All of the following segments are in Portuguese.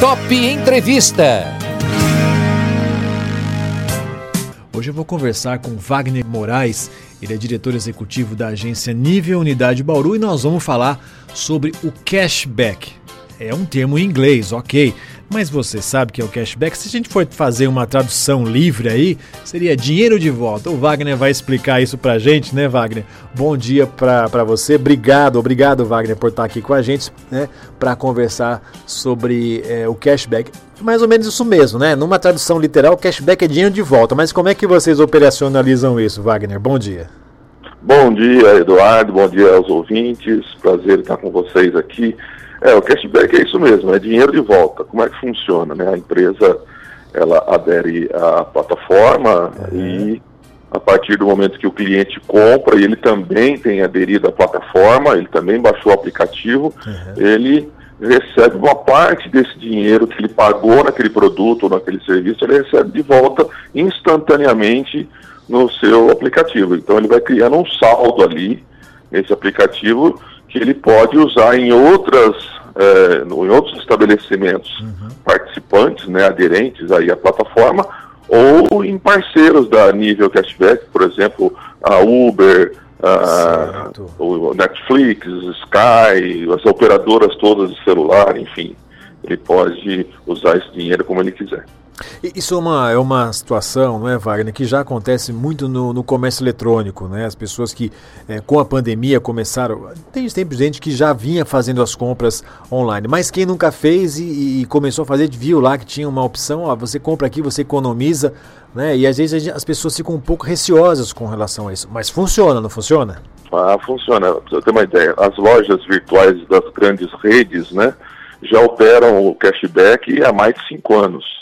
Top Entrevista. Hoje eu vou conversar com Wagner Moraes, ele é diretor executivo da agência Nível Unidade Bauru e nós vamos falar sobre o cashback. É um termo em inglês, ok, mas você sabe que é o cashback? Se a gente for fazer uma tradução livre aí, seria dinheiro de volta. O Wagner vai explicar isso pra gente, né, Wagner? Bom dia pra, pra você. Obrigado, obrigado, Wagner, por estar aqui com a gente, né, pra conversar sobre é, o cashback. Mais ou menos isso mesmo, né? Numa tradução literal, cashback é dinheiro de volta. Mas como é que vocês operacionalizam isso, Wagner? Bom dia. Bom dia, Eduardo. Bom dia aos ouvintes. Prazer estar com vocês aqui. É, o cashback é isso mesmo, é dinheiro de volta. Como é que funciona? Né? A empresa ela adere à plataforma uhum. e a partir do momento que o cliente compra e ele também tem aderido à plataforma, ele também baixou o aplicativo, uhum. ele recebe uma parte desse dinheiro que ele pagou naquele produto ou naquele serviço, ele recebe de volta instantaneamente no seu aplicativo. Então ele vai criando um saldo ali nesse aplicativo que ele pode usar em outras é, em outros estabelecimentos uhum. participantes, né, aderentes aí à plataforma, ou em parceiros da nível cashback, por exemplo, a Uber, a, o Netflix, Sky, as operadoras todas de celular, enfim, ele pode usar esse dinheiro como ele quiser. Isso é uma, é uma situação, não é, Wagner, que já acontece muito no, no comércio eletrônico, né? As pessoas que é, com a pandemia começaram. Tem sempre gente que já vinha fazendo as compras online, mas quem nunca fez e, e começou a fazer, viu lá que tinha uma opção, ó, você compra aqui, você economiza, né? E às vezes as pessoas ficam um pouco receosas com relação a isso. Mas funciona, não funciona? Ah, funciona. Pra você ter uma ideia, as lojas virtuais das grandes redes, né? Já operam o cashback há mais de cinco anos.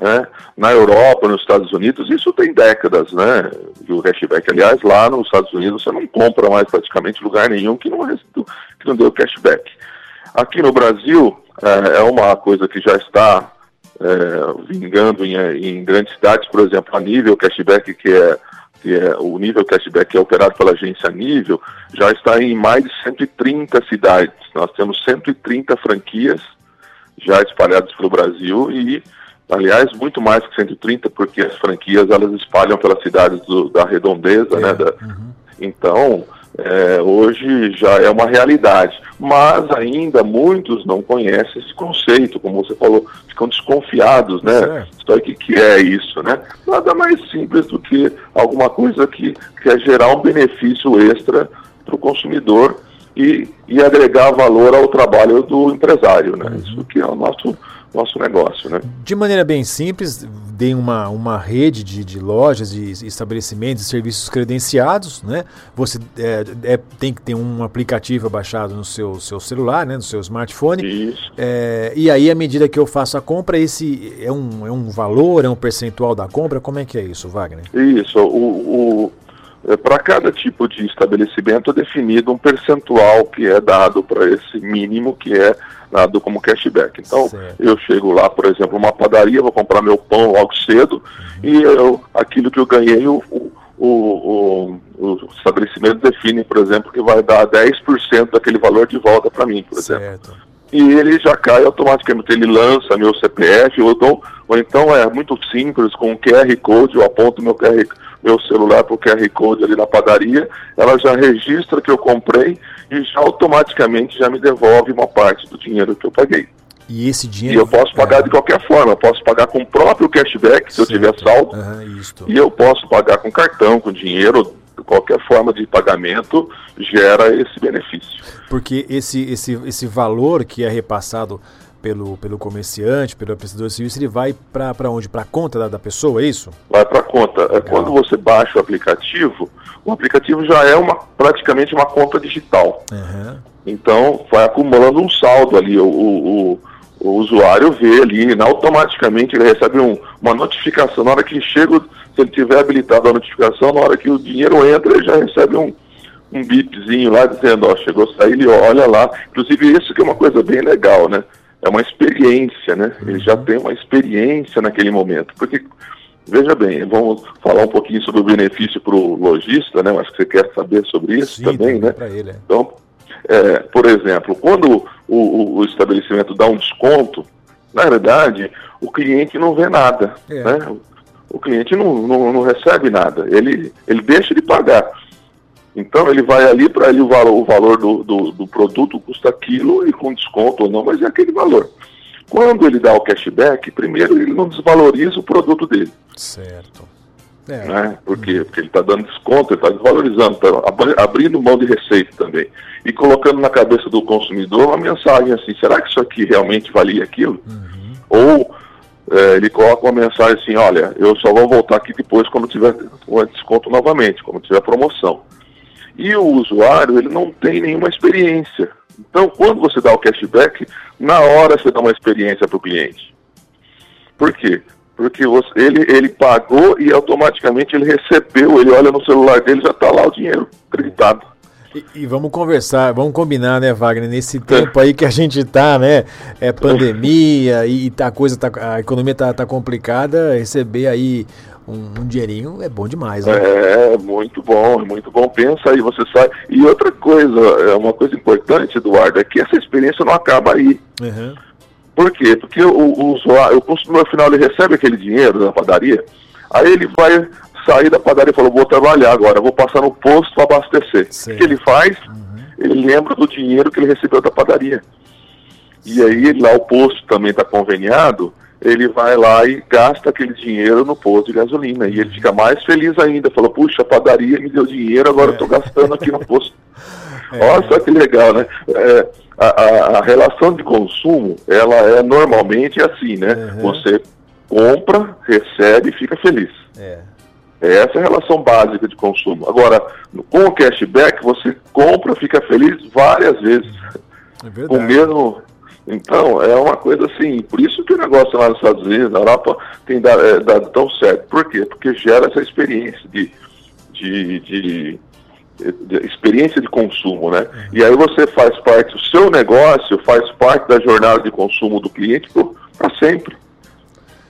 Né? Na Europa, nos Estados Unidos, isso tem décadas, né? O cashback, aliás, lá nos Estados Unidos você não compra mais praticamente lugar nenhum que não, que não deu cashback. Aqui no Brasil é, é uma coisa que já está é, vingando em, em, grandes cidades, por exemplo, a nível cashback, que é, que é o nível cashback que é operado pela agência Nível, já está em mais de 130 cidades. Nós temos 130 franquias já espalhadas pelo Brasil e Aliás, muito mais que 130, porque as franquias elas espalham pelas cidades do, da redondeza, né, é. né? Da, uhum. Então, é, hoje já é uma realidade. Mas ainda muitos não conhecem esse conceito, como você falou, ficam desconfiados, né? Só que, que é isso, né? Nada mais simples do que alguma coisa que quer gerar um benefício extra para o consumidor e, e agregar valor ao trabalho do empresário, né? Uhum. Isso que é o nosso nosso negócio. Né? De maneira bem simples, tem uma, uma rede de, de lojas, de estabelecimentos e serviços credenciados. Né? Você é, é, tem que ter um aplicativo baixado no seu, seu celular, né? no seu smartphone. Isso. É, e aí, à medida que eu faço a compra, esse é um, é um valor, é um percentual da compra? Como é que é isso, Wagner? Isso. O, o para cada tipo de estabelecimento é definido um percentual que é dado para esse mínimo que é dado como cashback. Então, certo. eu chego lá, por exemplo, uma padaria, vou comprar meu pão logo cedo uhum. e eu, aquilo que eu ganhei, o, o, o, o, estabelecimento define, por exemplo, que vai dar 10% daquele valor de volta para mim, por certo. exemplo e ele já cai automaticamente. Ele lança meu CPF, ou então, ou então é muito simples, com o QR Code, eu aponto meu, QR, meu celular para o QR Code ali na padaria, ela já registra que eu comprei e já automaticamente já me devolve uma parte do dinheiro que eu paguei. E esse dinheiro. E eu posso pagar é... de qualquer forma. Eu posso pagar com o próprio cashback, se certo. eu tiver saldo. Uhum, e eu posso pagar com cartão, com dinheiro, qualquer forma de pagamento gera esse benefício. Porque esse, esse, esse valor que é repassado pelo, pelo comerciante, pelo prestador de serviço, ele vai para onde? Para a conta da, da, pessoa, é isso? Vai para a conta. É, quando você baixa o aplicativo, o aplicativo já é uma, praticamente uma conta digital. Uhum. Então, vai acumulando um saldo ali. O, o, o, o usuário vê ali, automaticamente ele recebe um, uma notificação. Na hora que chega se ele tiver habilitado a notificação, na hora que o dinheiro entra, ele já recebe um, um bipzinho lá dizendo, ó, chegou a sair, ele olha lá. Inclusive isso que é uma coisa bem legal, né? É uma experiência, né? Ele já uhum. tem uma experiência naquele momento. Porque, veja bem, vamos falar um pouquinho sobre o benefício para o lojista, né? Acho que você quer saber sobre isso Sim, também, né? Ele, é. Então, é, por exemplo, quando o, o, o estabelecimento dá um desconto, Na verdade, o cliente não vê nada. É. Né? O cliente não, não, não, recebe nada. Ele, ele deixa de pagar. Então ele vai ali para ele o valor, o valor do, do, do, produto custa aquilo e com desconto ou não, mas é aquele valor. Quando ele dá o cashback, primeiro ele não desvaloriza o produto dele. Certo. É. Né? Por quê? Porque ele está dando desconto, ele está desvalorizando, está abrindo mão de receita também. E colocando na cabeça do consumidor uma mensagem assim, será que isso aqui realmente valia aquilo? Uhum. Ou é, ele coloca uma mensagem assim, olha, eu só vou voltar aqui depois quando tiver desconto novamente, quando tiver promoção. E o usuário, ele não tem nenhuma experiência. Então, quando você dá o cashback, na hora você dá uma experiência para o cliente. Por quê? Porque você, ele, ele pagou e automaticamente ele recebeu, ele olha no celular dele já está lá o dinheiro acreditado. E, e, vamos conversar, vamos combinar, né, Wagner, nesse é. tempo aí que a gente tá, né, é pandemia e, e tá, a coisa tá, a economia tá, tá complicada, receber aí um, um, dinheirinho é bom demais, né? É, muito bom, muito bom. Pensa aí, você sai. E outra coisa, é uma coisa importante, Eduardo, é que essa experiência não acaba aí. Uhum. Por quê? Porque o, o usuário, o consumidor final, ele recebe aquele dinheiro da padaria, aí ele vai sair da padaria e falou, vou trabalhar agora, vou passar no posto para abastecer. O que ele faz? Uhum. Ele lembra do dinheiro que ele recebeu da padaria. E aí lá o posto também está conveniado, ele vai lá e gasta aquele dinheiro no posto de gasolina. E ele fica mais feliz ainda. Fala, puxa, a padaria me deu dinheiro, agora é. eu estou gastando aqui no posto. É. Olha só que legal, né? É, a, a, a, relação de consumo, ela é normalmente assim, né? Uhum. Você compra, recebe e fica feliz. É. Essa é a relação básica de consumo. Agora, com o cashback, você compra, fica feliz várias vezes. É com o mesmo então, é uma coisa assim, por isso que o negócio lá nos Estados Unidos, na Europa, tem dado, é, dado tão certo. Por quê? Porque gera essa experiência de, de, de, de experiência de consumo, né? Uhum. E aí você faz parte, o seu negócio faz parte da jornada de consumo do cliente para sempre,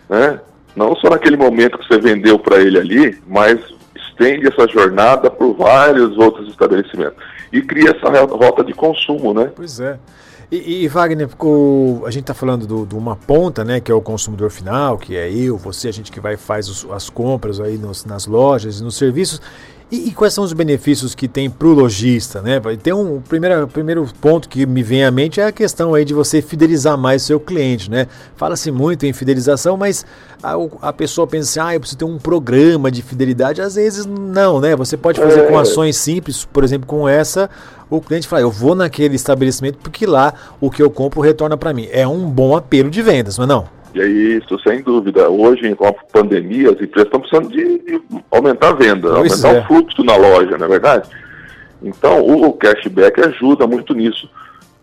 né? Não só naquele momento que você vendeu para ele ali, mas estende essa jornada por vários outros estabelecimentos. E cria essa rota de consumo, né? Pois é. E, e Wagner, o, a gente está falando de uma ponta, né, que é o consumidor final, que é eu, você, a gente que vai faz os, as compras aí nos, nas lojas e nos serviços. E, e, quais são os benefícios que tem para o lojista, né? Tem um primeiro, primeiro ponto que me vem à mente é a questão aí de você fidelizar mais o seu cliente, né? Fala-se muito em fidelização, mas a, a, pessoa pensa, ah, eu preciso ter um programa de fidelidade. Às vezes não, né? Você pode fazer com é. ações simples, por exemplo, com essa, o cliente fala, eu vou naquele estabelecimento porque lá o que eu compro retorna para mim. É um bom apelo de vendas, não é não? E é isso, sem dúvida. Hoje, com a pandemia, as empresas estão precisando de aumentar a venda, pois aumentar é. o fluxo na loja, não é verdade? Então, o cashback ajuda muito nisso.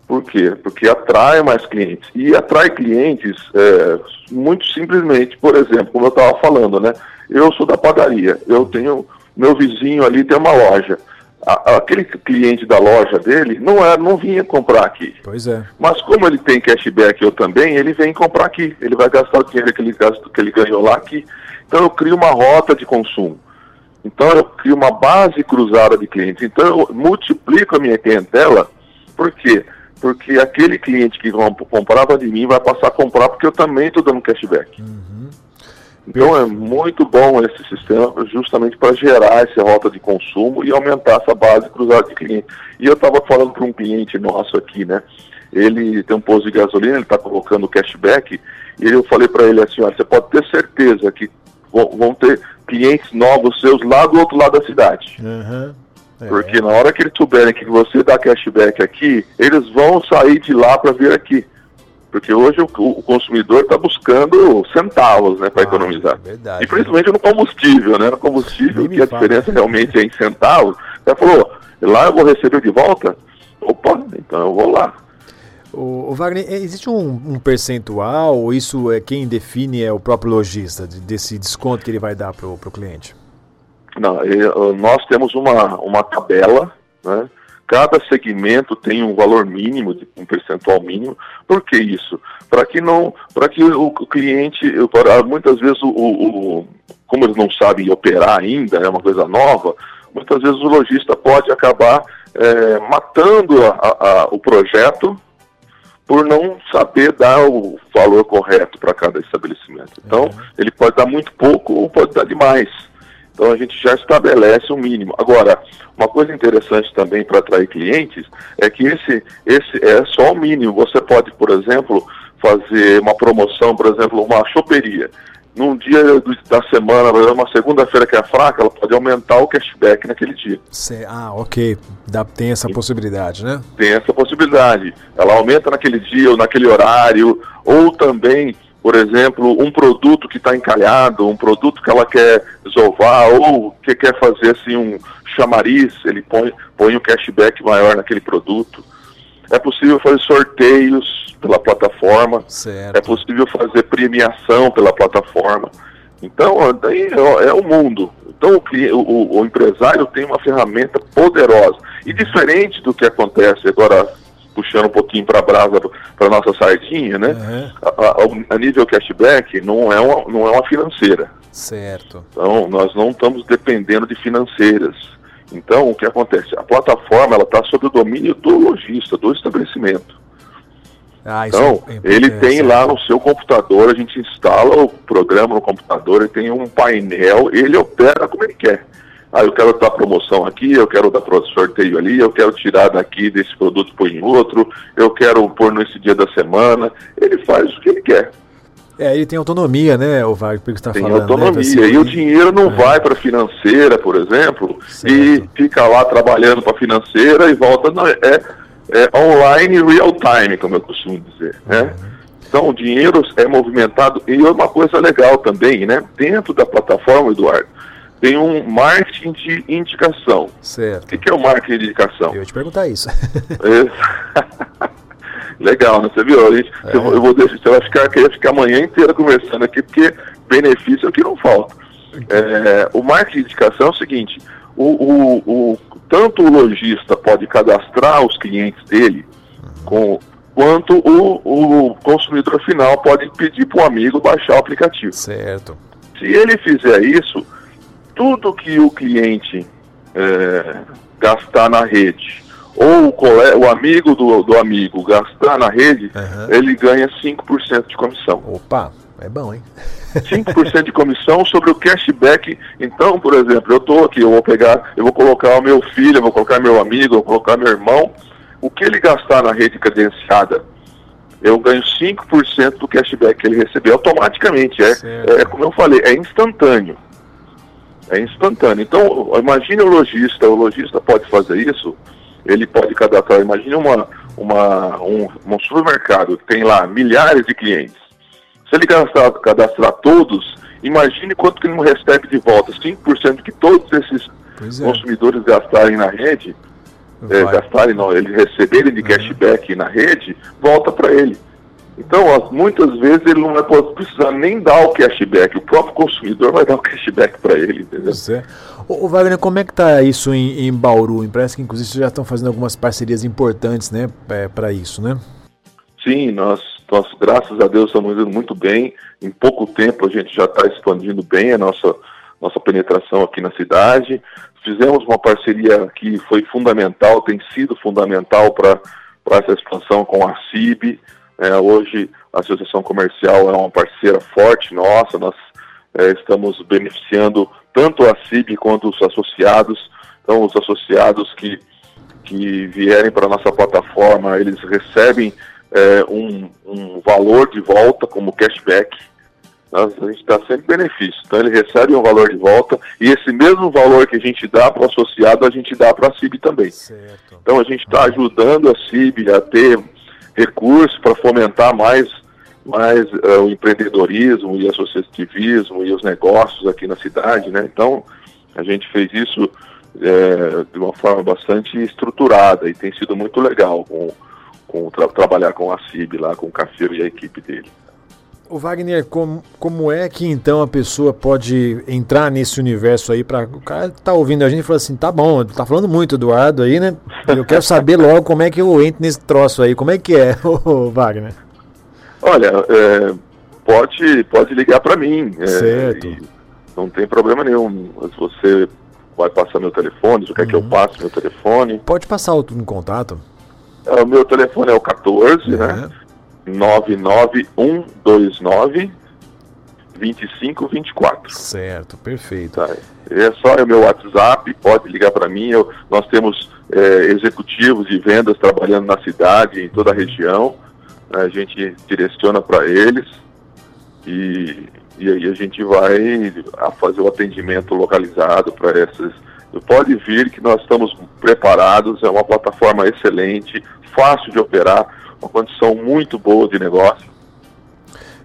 Por quê? Porque atrai mais clientes. E atrai clientes é, muito simplesmente, por exemplo, como eu estava falando, né? Eu sou da padaria, eu tenho. Meu vizinho ali tem uma loja aquele cliente da loja dele não era, não vinha comprar aqui. Pois é. Mas como ele tem cashback eu também, ele vem comprar aqui. Ele vai gastar o dinheiro que ele, gasto, que ele ganhou lá aqui. Então eu crio uma rota de consumo. Então eu crio uma base cruzada de clientes. Então eu multiplico a minha clientela. Por quê? Porque aquele cliente que comprava de mim vai passar a comprar porque eu também estou dando cashback. Uhum. Então é muito bom esse sistema justamente para gerar essa rota de consumo e aumentar essa base cruzada de cliente. E eu estava falando para um cliente nosso aqui, né? Ele tem um posto de gasolina, ele está colocando cashback, e eu falei para ele assim, olha, você pode ter certeza que vão ter clientes novos seus lá do outro lado da cidade. Uhum. É. Porque na hora que eles souberem que você dá cashback aqui, eles vão sair de lá para vir aqui. Porque hoje o, o consumidor está buscando centavos né, para ah, economizar. É verdade, e principalmente no combustível, né? No combustível, que a fala. diferença realmente é em centavos. Você falou, lá eu vou receber de volta? Opa, então eu vou lá. O, Wagner, é, existe um, um, percentual, ou isso é quem define é o próprio lojista, de, desse desconto que ele vai dar para o cliente? Não, nós temos uma, uma tabela, né? Cada segmento tem um valor mínimo, um percentual mínimo. Por que isso? Para que não, para que o cliente, muitas vezes o, o, como eles não sabem operar ainda, é uma coisa nova, muitas vezes o lojista pode acabar é, matando a, a, o projeto por não saber dar o valor correto para cada estabelecimento. Então, uhum. ele pode dar muito pouco ou pode dar demais. Então, a gente já estabelece o um mínimo. Agora, uma coisa interessante também para atrair clientes é que esse, esse é só o mínimo. Você pode, por exemplo, fazer uma promoção, por exemplo, uma choperia num dia da semana, uma segunda-feira que é fraca, ela pode aumentar o cashback naquele dia. Ah, ok. Dá, tem essa possibilidade, né? Tem essa possibilidade. Ela aumenta naquele dia ou naquele horário, ou também, por exemplo, um produto que está encalhado, um produto que ela quer desovar, ou que quer fazer assim um chamariz, ele põe, põe um cashback maior naquele produto. É possível fazer sorteios pela plataforma. Certo. É possível fazer premiação pela plataforma. Então, daí é, é o mundo. Então, o, o, o, empresário tem uma ferramenta poderosa. E diferente do que acontece agora, puxando um pouquinho para a brasa, para nossa sardinha, né? Uhum. A, a, a, nível cashback, não é, uma, não é uma financeira. Certo. Então, nós não estamos dependendo de financeiras. Então, o que acontece? A plataforma ela está sob o domínio do lojista, do estabelecimento. Ah, então, é ele tem lá no seu computador, a gente instala o programa no computador, ele tem um painel, ele opera como ele quer. Ah, eu quero dar promoção aqui, eu quero dar sorteio ali, eu quero tirar daqui desse produto e pôr em outro, eu quero pôr nesse dia da semana. Ele faz o que ele quer. É, ele tem autonomia, né, o Wagner, que está falando. Tem né, autonomia, né? e o dinheiro não é. vai para a financeira, por exemplo, certo. e fica lá trabalhando para a financeira e volta. Não, é, é, online real time, como eu costumo dizer, né? Então, o dinheiro é movimentado e uma coisa legal também, né? Dentro da plataforma, Eduardo, tem um marketing de indicação. Certo. O que é o marketing de indicação? Eu ia te perguntar isso. É... legal, né? Você viu? A gente, é. eu, vou deixar, você vai ficar, querer ficar a manhã inteira conversando aqui, porque benefício é o que não falta. É, o marketing de indicação é o seguinte, o, o, o, tanto o lojista pode cadastrar os clientes dele, com, quanto o, o consumidor final pode pedir para o amigo baixar o aplicativo. Certo. Se ele fizer isso, tudo que o cliente é, gastar na rede, ou o, o amigo do, do, amigo gastar na rede, uhum. ele ganha 5% de comissão. Opa, é bom, hein? 5% de comissão sobre o cashback. Então, por exemplo, eu estou aqui, eu vou pegar, eu vou colocar o meu filho, eu vou colocar meu amigo, eu vou colocar meu irmão. O que ele gastar na rede credenciada, eu ganho 5% do cashback que ele recebeu automaticamente. É, é, como eu falei, é instantâneo. É instantâneo. Então, imagine o lojista, o lojista pode fazer isso, ele pode cadastrar, imagine uma, uma, um, um supermercado que tem lá milhares de clientes se ele cadastrar, cadastrar todos, imagine quanto que ele não recebe de volta. 5% que todos esses é. consumidores gastarem na rede, é, gastarem, não, eles receberem de uhum. cashback na rede, volta para ele. Então, ó, muitas vezes ele não vai precisar nem dar o cashback, o próprio consumidor vai dar o cashback para ele, entendeu? O, Wagner, como é que está isso em, em Bauru? Parece que inclusive vocês já estão fazendo algumas parcerias importantes, né, é, para isso, né? Sim, nós nós, graças a Deus, estamos indo muito bem. Em pouco tempo a gente já está expandindo bem a nossa, nossa penetração aqui na cidade. Fizemos uma parceria que foi fundamental, tem sido fundamental para essa expansão com a CIB. É, hoje a Associação Comercial é uma parceira forte nossa, nós é, estamos beneficiando tanto a CIB quanto os associados. Então, os associados que, que vierem para a nossa plataforma, eles recebem é, um, um, valor de volta como cashback. Nós, a gente dá sempre benefício. Então ele recebe um valor de volta e esse mesmo valor que a gente dá para o associado, a gente dá para a CIB também. Certo. Então a gente está ajudando a CIB a ter recursos para fomentar mais, mais uh, o empreendedorismo e associativismo e os negócios aqui na cidade. Né? Então a gente fez isso é, de uma forma bastante estruturada e tem sido muito legal com com tra trabalhar com a CIB lá, com o Cafeiro e a equipe dele. O Wagner, como, como é que então a pessoa pode entrar nesse universo aí para o cara tá ouvindo a gente e fala assim, tá bom, tá falando muito Eduardo aí, né? Eu quero saber logo como é que eu entro nesse troço aí, como é que é, Wagner? Olha, é, pode pode ligar para mim. É, certo. não tem problema nenhum. Se você vai passar meu telefone, se quer uhum. que eu uhum. passe meu telefone. Pode passar o contato. É, o meu telefone é o 14, né? 99129 2524. Certo, perfeito. Tá. É só o meu WhatsApp, pode ligar para mim. Eu, nós temos é, executivos de vendas trabalhando na cidade, em toda a região. A gente direciona para eles e, e aí a gente vai a fazer o atendimento localizado para essas. Pode vir que nós estamos preparados, é uma plataforma excelente, fácil de operar, uma condição muito boa de negócio.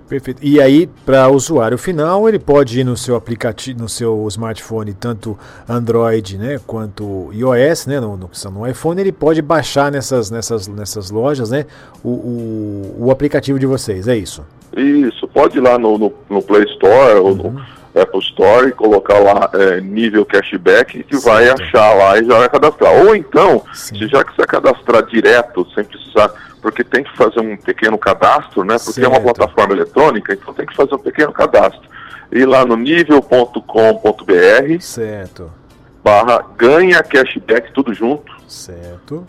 Perfeito. E aí, para o usuário final, ele pode ir no seu aplicativo, no seu smartphone, tanto Android, né, quanto iOS, né, no, no, no iPhone, ele pode baixar nessas, nessas, nessas lojas, né, o, o, o aplicativo de vocês, é isso? Isso, pode ir lá no, no, no Play Store ou no uhum. Apple Store e colocar lá é, nível cashback que vai achar lá e já vai cadastrar. Ou então, se já quiser cadastrar direto, sem precisar porque tem que fazer um pequeno cadastro, né? Porque certo. é uma plataforma eletrônica, então tem que fazer um pequeno cadastro. Ir lá no nível.com.br certo. barra ganha cashback tudo junto. Certo.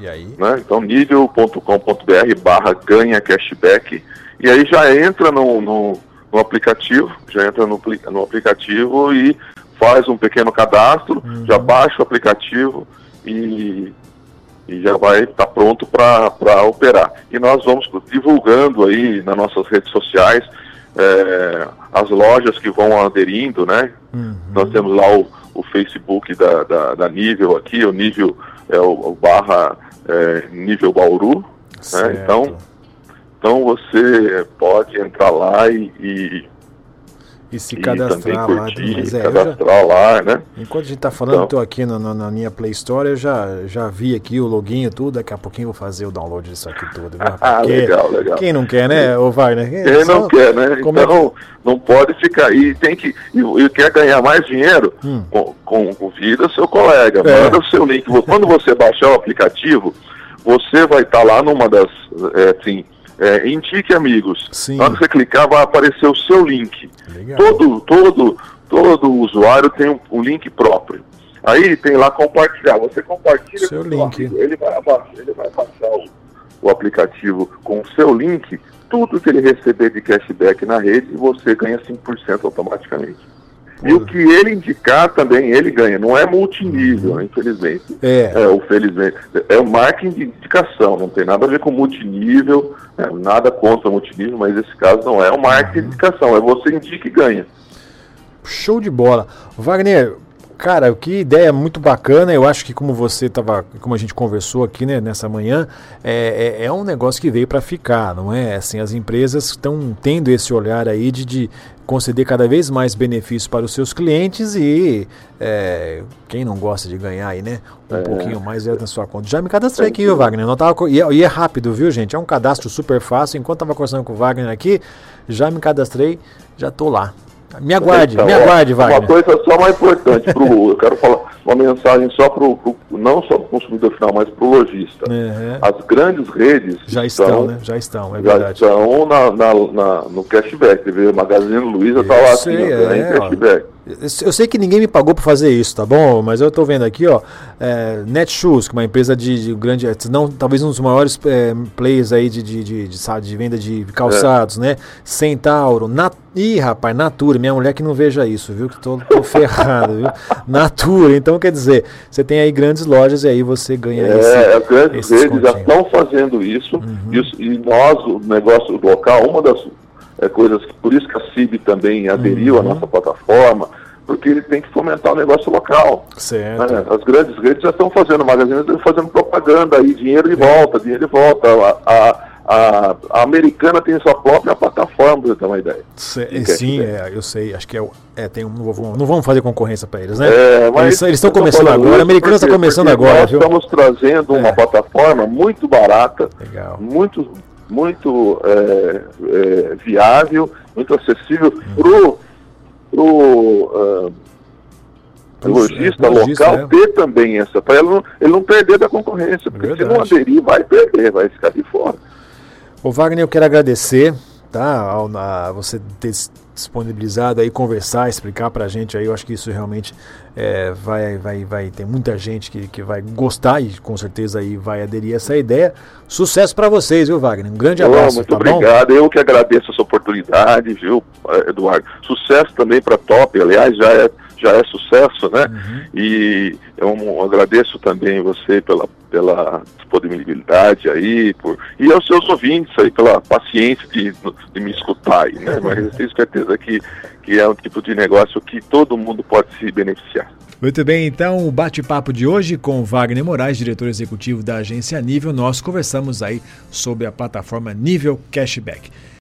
E aí? Né? Então nível.com.br barra ganha cashback e aí já entra no, no, no aplicativo, já entra no, no aplicativo e faz um pequeno cadastro, uhum. já baixa o aplicativo e e já vai estar tá pronto para operar. E nós vamos divulgando aí nas nossas redes sociais é, as lojas que vão aderindo, né? Uhum. Nós temos lá o, o Facebook da, da, da, Nível aqui, o Nível é o, o barra é, Nível Bauru, né? Então, então você pode entrar lá e, e e se e cadastrar lá. Curtir, é, cadastrar já, lá, né? Enquanto a gente está falando, estou aqui no, no, na minha Play Store, eu já, já vi aqui o login e tudo, daqui a pouquinho eu vou fazer o download disso aqui tudo. ah, legal, legal. Quem não quer, né, o Wagner? Quem, quem não quer, né? Como então, é não pode ficar aí, tem que, e, e quer ganhar mais dinheiro, hum. com, com, convida seu colega, é. manda o seu link. Quando você baixar o aplicativo, você vai estar tá lá numa das, é, assim, é, indique amigos. Sim. Na hora que você clicar, vai aparecer o seu link. Legal. Todo, todo, todo usuário tem um, um, link próprio. Aí tem lá compartilhar. Você compartilha seu com link. Amigo, ele vai abaixar, ele vai baixar o, o aplicativo com o seu link. Tudo que ele receber de cashback na rede, você ganha 5% automaticamente. E o que ele indicar também ele ganha, não é multinível, uhum. infelizmente. É. é o felizmente. É o marketing de indicação, não tem nada a ver com multinível, é, nada contra multinível, mas esse caso não é. É o marketing uhum. de indicação, é você indica e ganha. Show de bola. Wagner, Cara, que ideia muito bacana. Eu acho que como você estava, como a gente conversou aqui né, nessa manhã, é, é, é um negócio que veio para ficar, não é? Assim, as empresas estão tendo esse olhar aí de, de conceder cada vez mais benefícios para os seus clientes e é, quem não gosta de ganhar aí, né? Um é. pouquinho mais é na sua conta. Já me cadastrei aqui, viu, Wagner? Não tava, e, é, e é rápido, viu, gente? É um cadastro super fácil. Enquanto estava conversando com o Wagner aqui, já me cadastrei, já estou lá. Me aguarde, então, me aguarde, Wagner. Uma coisa só mais importante para o. eu quero falar uma mensagem só para o. não só para o consumidor final, mas para o lojista. Uhum. As grandes redes. Já estão, estão, né? Já estão, é já verdade. estão na, na, na no cashback. Você vê, Magazine Luiza está lá assim, é, cashback. Eu sei que ninguém me pagou para fazer isso, tá bom? Mas eu estou vendo aqui, ó, é, Netshoes, que é uma empresa de, de grande, não, talvez um dos maiores é, players aí de, de, de, de, de venda de calçados, é. né? Centauro, Nat, ih, rapaz, Natura, minha mulher que não veja isso, viu? Que tô, tô ferrado, viu? Natura, então quer dizer, você tem aí grandes lojas e aí você ganha é, esse, as grandes redes já estão fazendo isso, uhum. e, e nós, o negócio local, uma das é, coisas que por isso que a CIB também aderiu uhum. à nossa plataforma, porque ele tem que fomentar o negócio local. Certo. Né? As grandes redes já estão fazendo, magazines estão fazendo propaganda aí, dinheiro de volta, dinheiro de volta. A, a, a, a, americana tem sua própria plataforma, para você ter uma ideia. sim, é, eu sei. Acho que é, é tem um, não, vamos, não vamos fazer concorrência para eles, né? É, mas eles estão começando agora, a americana está começando agora. Nós viu? estamos trazendo uma é. plataforma muito barata, Legal. muito muito é, é, viável, muito acessível para o uh, local é. ter também essa, para ele não, ele não perder da concorrência, porque se não aderir, vai perder, vai ficar de fora. Ô Wagner, eu quero agradecer tá, ao, a, você ter disponibilizado aí conversar, explicar para a gente aí. Eu acho que isso realmente é, vai, vai, vai ter muita gente que, que vai gostar e com certeza aí vai aderir a essa ideia. Sucesso para vocês, viu, Wagner? Um grande abraço. muito tá obrigado. Bom? Eu que agradeço essa oportunidade, viu, Eduardo? Sucesso também para Top. Aliás, já é já é sucesso, né? Uhum. E eu agradeço também você pela, pela disponibilidade aí, por, e aos seus ouvintes aí pela paciência de, de me escutar aí, né? Mas eu tenho certeza que, que é um tipo de negócio que todo mundo pode se beneficiar. Muito bem, então o bate-papo de hoje com Wagner Moraes, diretor executivo da agência Nível, nós conversamos aí sobre a plataforma Nível Cashback.